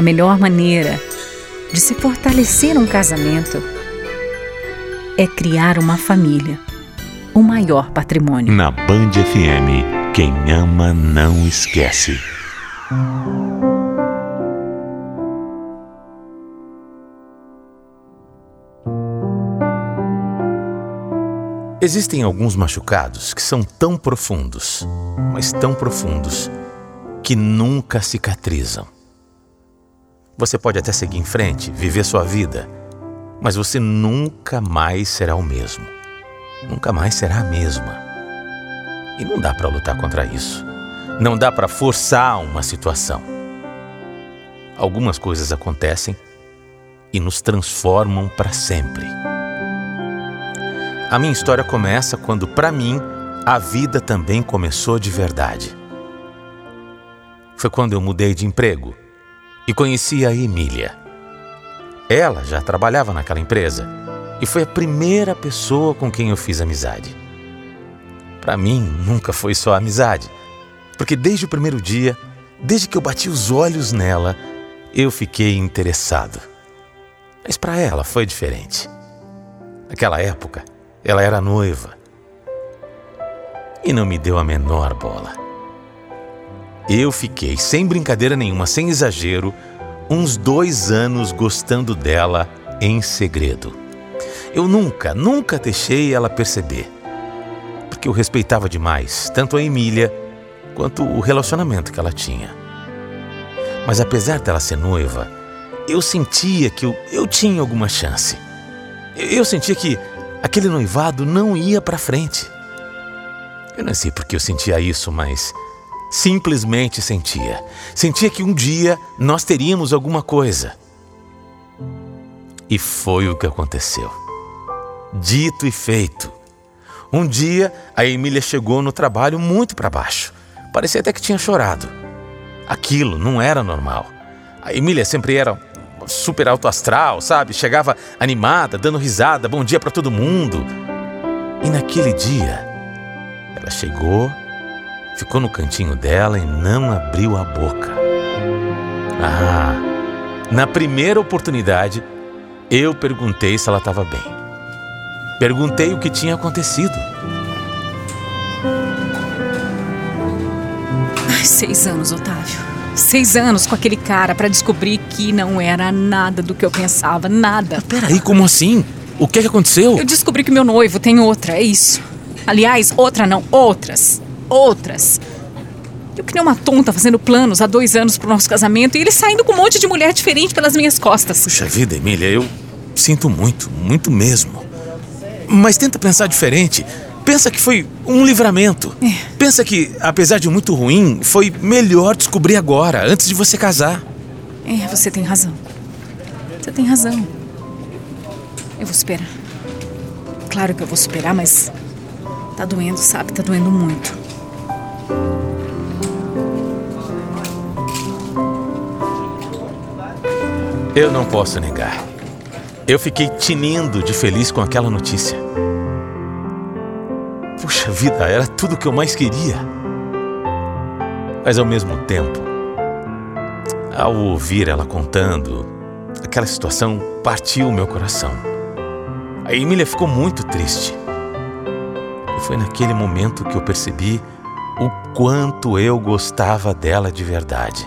A melhor maneira de se fortalecer um casamento é criar uma família, o maior patrimônio. Na Band FM, quem ama não esquece. Existem alguns machucados que são tão profundos, mas tão profundos, que nunca cicatrizam. Você pode até seguir em frente, viver sua vida, mas você nunca mais será o mesmo. Nunca mais será a mesma. E não dá para lutar contra isso. Não dá para forçar uma situação. Algumas coisas acontecem e nos transformam para sempre. A minha história começa quando, para mim, a vida também começou de verdade. Foi quando eu mudei de emprego e conheci a Emília. Ela já trabalhava naquela empresa e foi a primeira pessoa com quem eu fiz amizade. Para mim, nunca foi só amizade, porque desde o primeiro dia, desde que eu bati os olhos nela, eu fiquei interessado. Mas para ela foi diferente. Naquela época, ela era noiva e não me deu a menor bola. Eu fiquei, sem brincadeira nenhuma, sem exagero, uns dois anos gostando dela em segredo. Eu nunca, nunca deixei ela perceber, porque eu respeitava demais tanto a Emília quanto o relacionamento que ela tinha. Mas apesar dela ser noiva, eu sentia que eu, eu tinha alguma chance. Eu, eu sentia que aquele noivado não ia para frente. Eu não sei porque eu sentia isso, mas simplesmente sentia. Sentia que um dia nós teríamos alguma coisa. E foi o que aconteceu. Dito e feito. Um dia a Emília chegou no trabalho muito para baixo. Parecia até que tinha chorado. Aquilo não era normal. A Emília sempre era super alto astral, sabe? Chegava animada, dando risada, bom dia para todo mundo. E naquele dia, ela chegou, ficou no cantinho dela e não abriu a boca. Ah, na primeira oportunidade, eu perguntei se ela estava bem. Perguntei o que tinha acontecido. Ai, seis anos, Otávio. Seis anos com aquele cara para descobrir que não era nada do que eu pensava, nada. Peraí, como assim? O que, é que aconteceu? Eu descobri que meu noivo tem outra, é isso. Aliás, outra não, outras. Outras. Eu que nem uma tonta fazendo planos há dois anos pro nosso casamento e ele saindo com um monte de mulher diferente pelas minhas costas. Puxa vida, Emília, eu sinto muito, muito mesmo. Mas tenta pensar diferente. Pensa que foi um livramento. É. Pensa que, apesar de muito ruim, foi melhor descobrir agora, antes de você casar. É, você tem razão. Você tem razão. Eu vou superar. Claro que eu vou superar, mas tá doendo, sabe? Tá doendo muito. Eu não posso negar. Eu fiquei tinindo de feliz com aquela notícia. Puxa vida, era tudo o que eu mais queria. Mas ao mesmo tempo, ao ouvir ela contando, aquela situação partiu o meu coração. A Emília ficou muito triste. foi naquele momento que eu percebi o quanto eu gostava dela de verdade.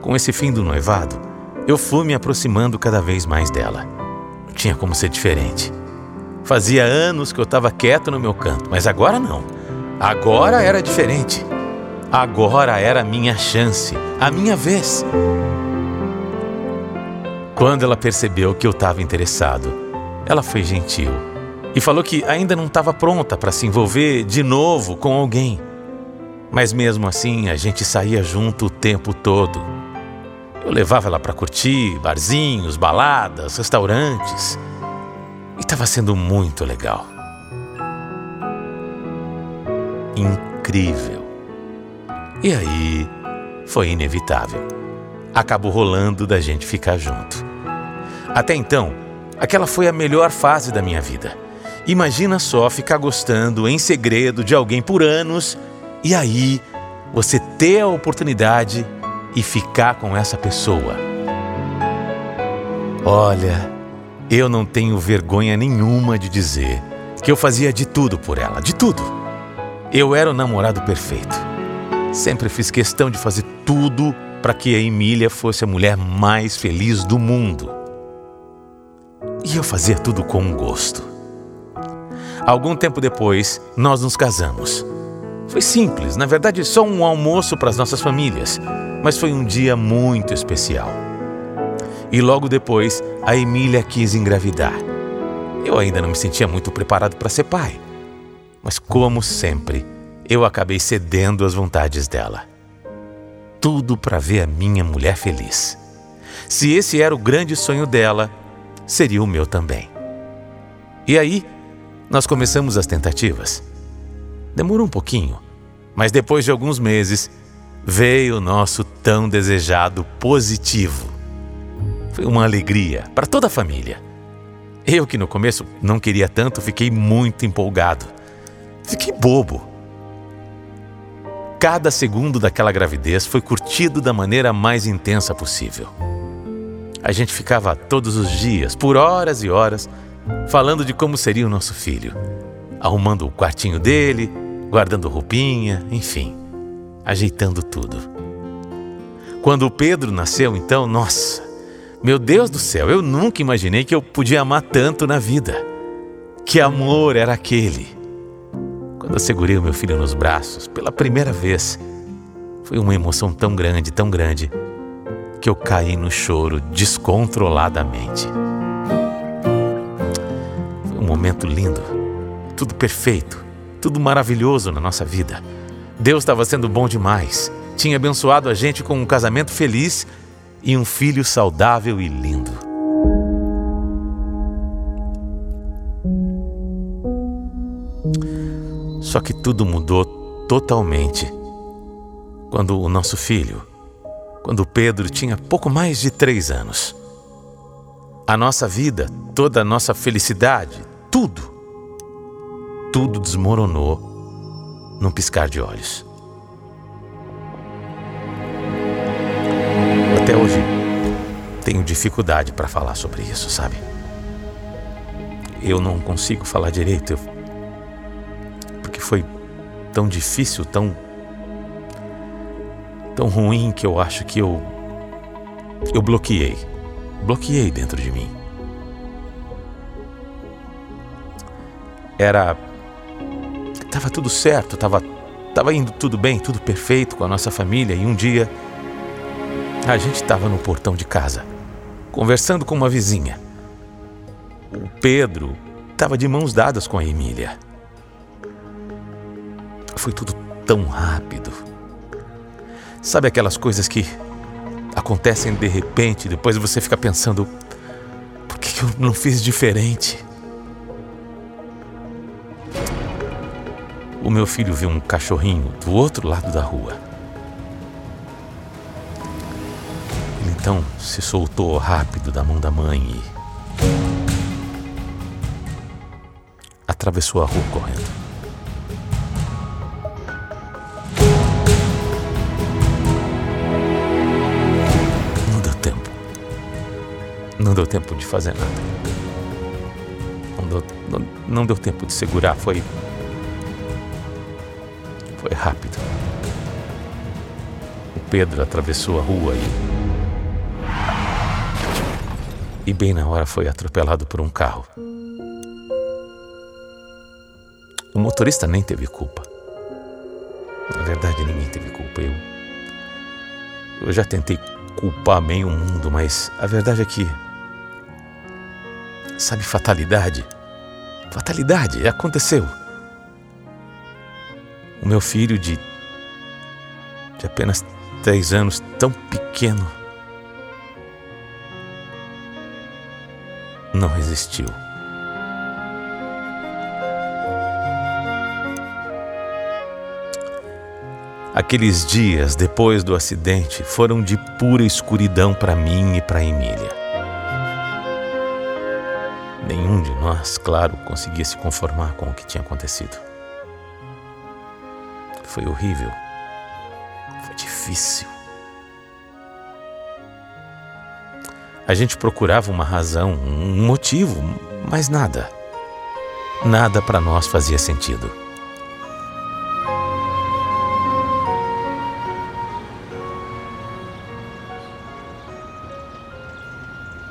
Com esse fim do noivado, eu fui me aproximando cada vez mais dela. Não tinha como ser diferente. Fazia anos que eu estava quieto no meu canto, mas agora não. Agora era diferente. Agora era a minha chance, a minha vez. Quando ela percebeu que eu estava interessado, ela foi gentil e falou que ainda não estava pronta para se envolver de novo com alguém. Mas mesmo assim, a gente saía junto o tempo todo. Eu levava ela para curtir barzinhos, baladas, restaurantes. E estava sendo muito legal. Incrível. E aí, foi inevitável. Acabou rolando da gente ficar junto. Até então, aquela foi a melhor fase da minha vida. Imagina só ficar gostando em segredo de alguém por anos e aí você ter a oportunidade e ficar com essa pessoa. Olha, eu não tenho vergonha nenhuma de dizer que eu fazia de tudo por ela, de tudo. Eu era o namorado perfeito. Sempre fiz questão de fazer tudo para que a Emília fosse a mulher mais feliz do mundo. E eu fazia tudo com gosto. Algum tempo depois, nós nos casamos. Foi simples, na verdade, só um almoço para as nossas famílias, mas foi um dia muito especial. E logo depois, a Emília quis engravidar. Eu ainda não me sentia muito preparado para ser pai, mas como sempre, eu acabei cedendo às vontades dela. Tudo para ver a minha mulher feliz. Se esse era o grande sonho dela, seria o meu também. E aí, nós começamos as tentativas. Demorou um pouquinho, mas depois de alguns meses, veio o nosso tão desejado positivo. Foi uma alegria para toda a família. Eu, que no começo não queria tanto, fiquei muito empolgado. Fiquei bobo. Cada segundo daquela gravidez foi curtido da maneira mais intensa possível. A gente ficava todos os dias, por horas e horas, falando de como seria o nosso filho, arrumando o quartinho dele, guardando roupinha, enfim, ajeitando tudo. Quando o Pedro nasceu, então, nossa, meu Deus do céu, eu nunca imaginei que eu podia amar tanto na vida. Que amor era aquele? Quando eu segurei o meu filho nos braços pela primeira vez, foi uma emoção tão grande, tão grande, que eu caí no choro descontroladamente momento lindo, tudo perfeito, tudo maravilhoso na nossa vida. Deus estava sendo bom demais. Tinha abençoado a gente com um casamento feliz e um filho saudável e lindo. Só que tudo mudou totalmente quando o nosso filho, quando Pedro tinha pouco mais de três anos. A nossa vida, toda a nossa felicidade, tudo, tudo desmoronou num piscar de olhos. Até hoje tenho dificuldade para falar sobre isso, sabe? Eu não consigo falar direito, eu... porque foi tão difícil, tão tão ruim que eu acho que eu eu bloqueei, bloqueei dentro de mim. Era estava tudo certo, estava tava indo tudo bem, tudo perfeito com a nossa família e um dia a gente estava no portão de casa, conversando com uma vizinha. O Pedro estava de mãos dadas com a Emília. Foi tudo tão rápido. Sabe aquelas coisas que acontecem de repente, depois você fica pensando: por que eu não fiz diferente? O meu filho viu um cachorrinho do outro lado da rua. Ele então se soltou rápido da mão da mãe e atravessou a rua correndo. Não deu tempo. Não deu tempo de fazer nada. Não deu tempo Não, não deu tempo de segurar, foi. Rápido. O Pedro atravessou a rua e. E bem na hora foi atropelado por um carro. O motorista nem teve culpa. Na verdade, ninguém teve culpa. Eu. Eu já tentei culpar meio mundo, mas a verdade é que. Sabe, fatalidade? Fatalidade, aconteceu. Meu filho de. de apenas três anos, tão pequeno. Não resistiu. Aqueles dias depois do acidente foram de pura escuridão para mim e para Emília. Nenhum de nós, claro, conseguia se conformar com o que tinha acontecido. Foi horrível. Foi difícil. A gente procurava uma razão, um motivo, mas nada. Nada para nós fazia sentido.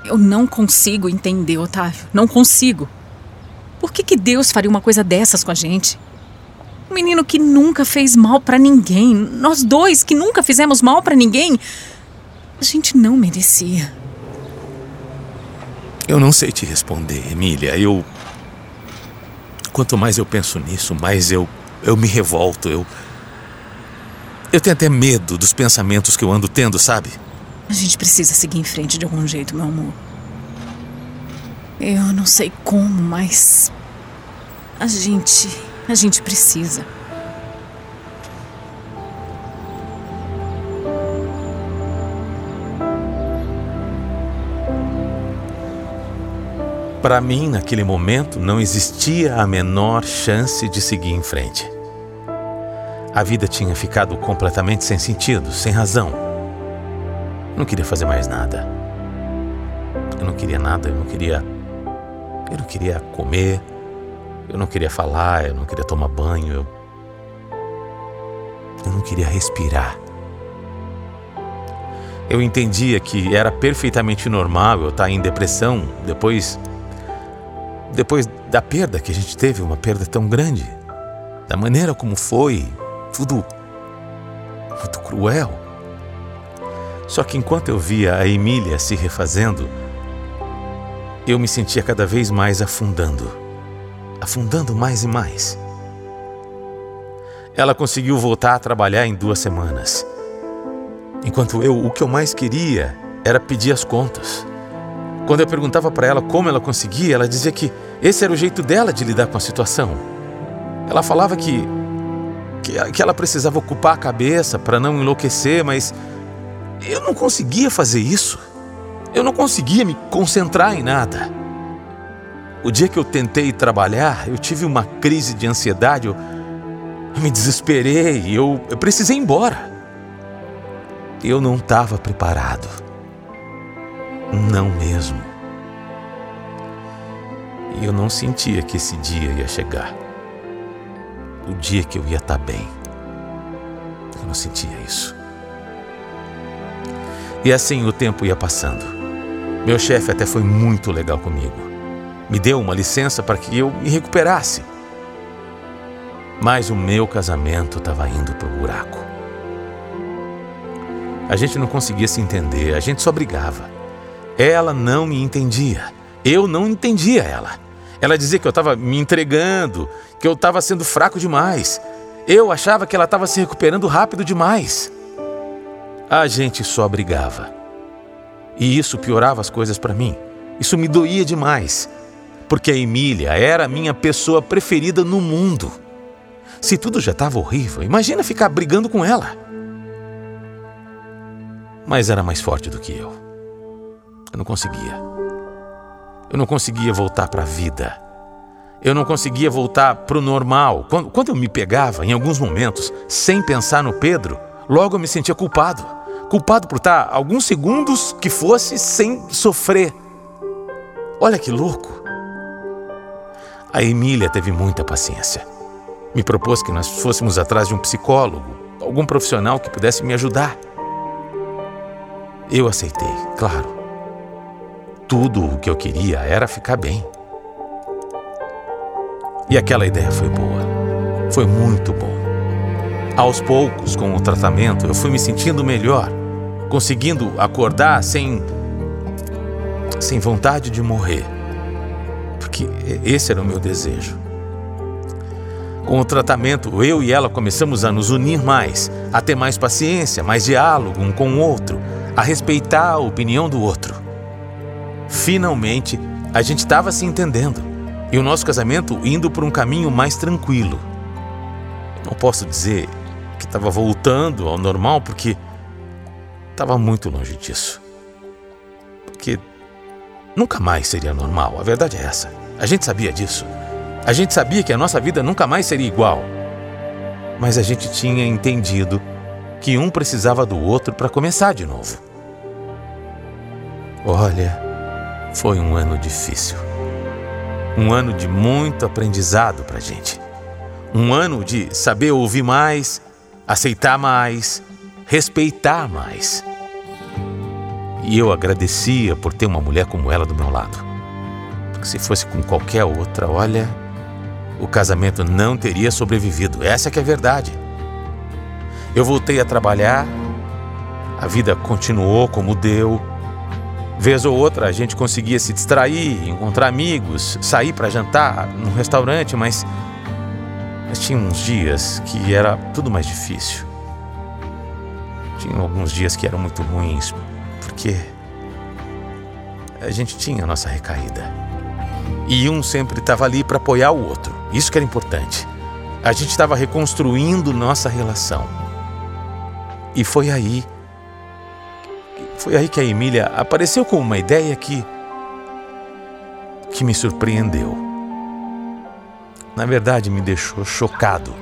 Eu não consigo entender, Otávio. Não consigo. Por que, que Deus faria uma coisa dessas com a gente? Um menino que nunca fez mal para ninguém, nós dois que nunca fizemos mal para ninguém, a gente não merecia. Eu não sei te responder, Emília. Eu. Quanto mais eu penso nisso, mais eu. Eu me revolto. Eu. Eu tenho até medo dos pensamentos que eu ando tendo, sabe? A gente precisa seguir em frente de algum jeito, meu amor. Eu não sei como, mas. A gente. A gente precisa. Para mim, naquele momento, não existia a menor chance de seguir em frente. A vida tinha ficado completamente sem sentido, sem razão. Não queria fazer mais nada. Eu não queria nada, eu não queria. Eu não queria comer, eu não queria falar, eu não queria tomar banho, eu. Eu não queria respirar. Eu entendia que era perfeitamente normal eu estar em depressão depois depois da perda que a gente teve, uma perda tão grande, da maneira como foi, tudo muito cruel. Só que enquanto eu via a Emília se refazendo, eu me sentia cada vez mais afundando, afundando mais e mais. Ela conseguiu voltar a trabalhar em duas semanas, enquanto eu, o que eu mais queria era pedir as contas. Quando eu perguntava para ela como ela conseguia, ela dizia que esse era o jeito dela de lidar com a situação. Ela falava que, que, que ela precisava ocupar a cabeça para não enlouquecer, mas eu não conseguia fazer isso. Eu não conseguia me concentrar em nada. O dia que eu tentei trabalhar, eu tive uma crise de ansiedade, eu, eu me desesperei, eu, eu precisei ir embora. Eu não estava preparado. Não mesmo. E eu não sentia que esse dia ia chegar. O dia que eu ia estar bem. Eu não sentia isso. E assim o tempo ia passando. Meu chefe até foi muito legal comigo. Me deu uma licença para que eu me recuperasse. Mas o meu casamento estava indo para o buraco. A gente não conseguia se entender, a gente só brigava. Ela não me entendia. Eu não entendia ela. Ela dizia que eu estava me entregando, que eu estava sendo fraco demais. Eu achava que ela estava se recuperando rápido demais. A gente só brigava. E isso piorava as coisas para mim. Isso me doía demais. Porque a Emília era a minha pessoa preferida no mundo. Se tudo já estava horrível, imagina ficar brigando com ela. Mas era mais forte do que eu. Eu não conseguia. Eu não conseguia voltar para a vida. Eu não conseguia voltar para o normal. Quando, quando eu me pegava, em alguns momentos, sem pensar no Pedro, logo eu me sentia culpado. Culpado por estar alguns segundos que fosse sem sofrer. Olha que louco. A Emília teve muita paciência. Me propôs que nós fôssemos atrás de um psicólogo, algum profissional que pudesse me ajudar. Eu aceitei, claro. Tudo o que eu queria era ficar bem. E aquela ideia foi boa. Foi muito bom. Aos poucos, com o tratamento, eu fui me sentindo melhor, conseguindo acordar sem sem vontade de morrer. Porque esse era o meu desejo. Com o tratamento, eu e ela começamos a nos unir mais, a ter mais paciência, mais diálogo um com o outro, a respeitar a opinião do outro. Finalmente, a gente estava se entendendo e o nosso casamento indo por um caminho mais tranquilo. Não posso dizer que estava voltando ao normal porque estava muito longe disso. Porque nunca mais seria normal, a verdade é essa. A gente sabia disso. A gente sabia que a nossa vida nunca mais seria igual. Mas a gente tinha entendido que um precisava do outro para começar de novo. Olha, foi um ano difícil. Um ano de muito aprendizado para gente. Um ano de saber ouvir mais, aceitar mais, respeitar mais. E eu agradecia por ter uma mulher como ela do meu lado. Porque se fosse com qualquer outra, olha, o casamento não teria sobrevivido. Essa é que é a verdade. Eu voltei a trabalhar, a vida continuou como deu. Vez ou outra a gente conseguia se distrair, encontrar amigos, sair para jantar num restaurante, mas mas tinha uns dias que era tudo mais difícil. Tinha alguns dias que eram muito ruins, porque a gente tinha a nossa recaída. E um sempre estava ali para apoiar o outro. Isso que era importante. A gente estava reconstruindo nossa relação. E foi aí. Foi aí que a Emília apareceu com uma ideia que. que me surpreendeu na verdade me deixou chocado.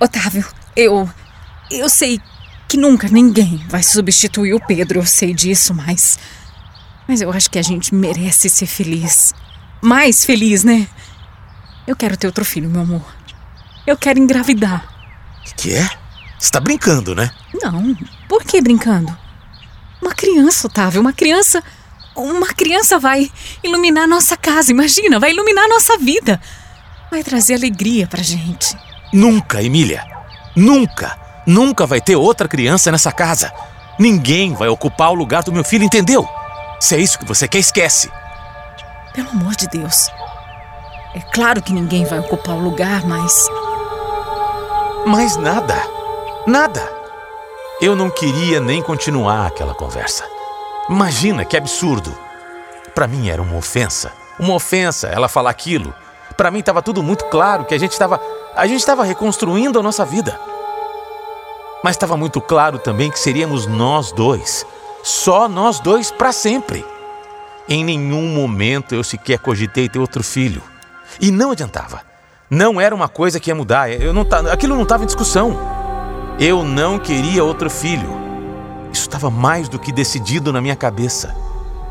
Otávio, eu. Eu sei que nunca ninguém vai substituir o Pedro, eu sei disso, mas. Mas eu acho que a gente merece ser feliz. Mais feliz, né? Eu quero ter outro filho, meu amor. Eu quero engravidar. Que é? Você tá brincando, né? Não. Por que brincando? Uma criança, Otávio, uma criança. Uma criança vai iluminar nossa casa, imagina, vai iluminar nossa vida. Vai trazer alegria pra gente. Nunca, Emília. Nunca, nunca vai ter outra criança nessa casa. Ninguém vai ocupar o lugar do meu filho, entendeu? Se é isso que você quer, esquece. Pelo amor de Deus. É claro que ninguém vai ocupar o lugar, mas. Mas nada. Nada. Eu não queria nem continuar aquela conversa. Imagina que absurdo. Para mim era uma ofensa. Uma ofensa ela falar aquilo. Para mim estava tudo muito claro que a gente estava a gente estava reconstruindo a nossa vida. Mas estava muito claro também que seríamos nós dois, só nós dois para sempre. Em nenhum momento eu sequer cogitei ter outro filho. E não adiantava. Não era uma coisa que ia mudar. Eu não aquilo não estava em discussão. Eu não queria outro filho. Isso estava mais do que decidido na minha cabeça.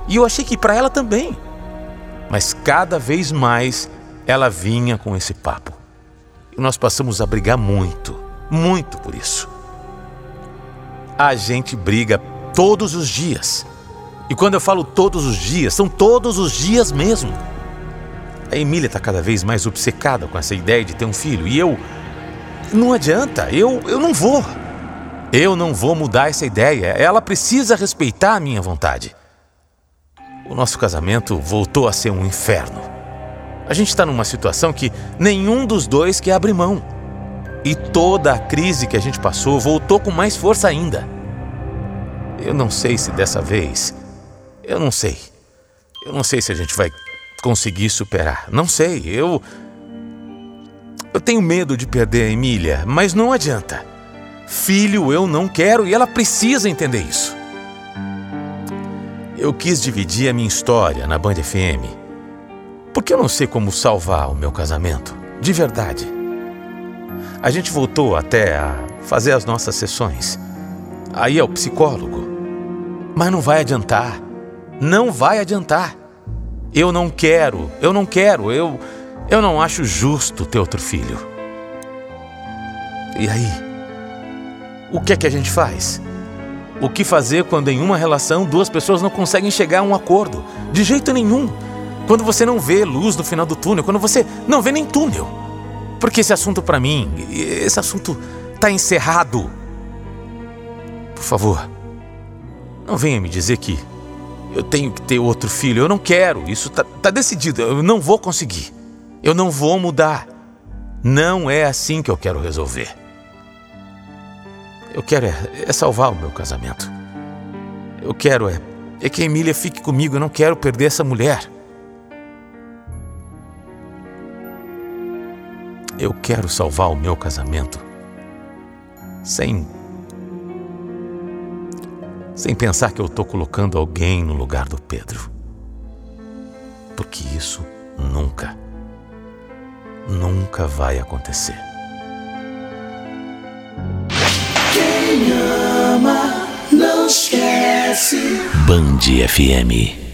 E eu achei que para ela também. Mas cada vez mais ela vinha com esse papo. E nós passamos a brigar muito, muito por isso. A gente briga todos os dias. E quando eu falo todos os dias, são todos os dias mesmo. A Emília está cada vez mais obcecada com essa ideia de ter um filho. E eu não adianta, eu, eu não vou. Eu não vou mudar essa ideia. Ela precisa respeitar a minha vontade. O nosso casamento voltou a ser um inferno. A gente está numa situação que nenhum dos dois quer abrir mão. E toda a crise que a gente passou voltou com mais força ainda. Eu não sei se dessa vez. Eu não sei. Eu não sei se a gente vai conseguir superar. Não sei. Eu. Eu tenho medo de perder a Emília, mas não adianta. Filho, eu não quero e ela precisa entender isso. Eu quis dividir a minha história na Band FM, porque eu não sei como salvar o meu casamento, de verdade. A gente voltou até a fazer as nossas sessões, aí é o psicólogo. Mas não vai adiantar. Não vai adiantar. Eu não quero, eu não quero, eu eu não acho justo ter outro filho. E aí? O que é que a gente faz? O que fazer quando em uma relação duas pessoas não conseguem chegar a um acordo? De jeito nenhum. Quando você não vê luz no final do túnel, quando você não vê nem túnel. Porque esse assunto para mim, esse assunto tá encerrado. Por favor, não venha me dizer que eu tenho que ter outro filho. Eu não quero. Isso tá, tá decidido. Eu não vou conseguir. Eu não vou mudar. Não é assim que eu quero resolver. Eu quero é, é salvar o meu casamento. Eu quero é, é que a Emília fique comigo. Eu não quero perder essa mulher. Eu quero salvar o meu casamento sem sem pensar que eu estou colocando alguém no lugar do Pedro. Porque isso nunca, nunca vai acontecer. Quem ama não esquece. Band FM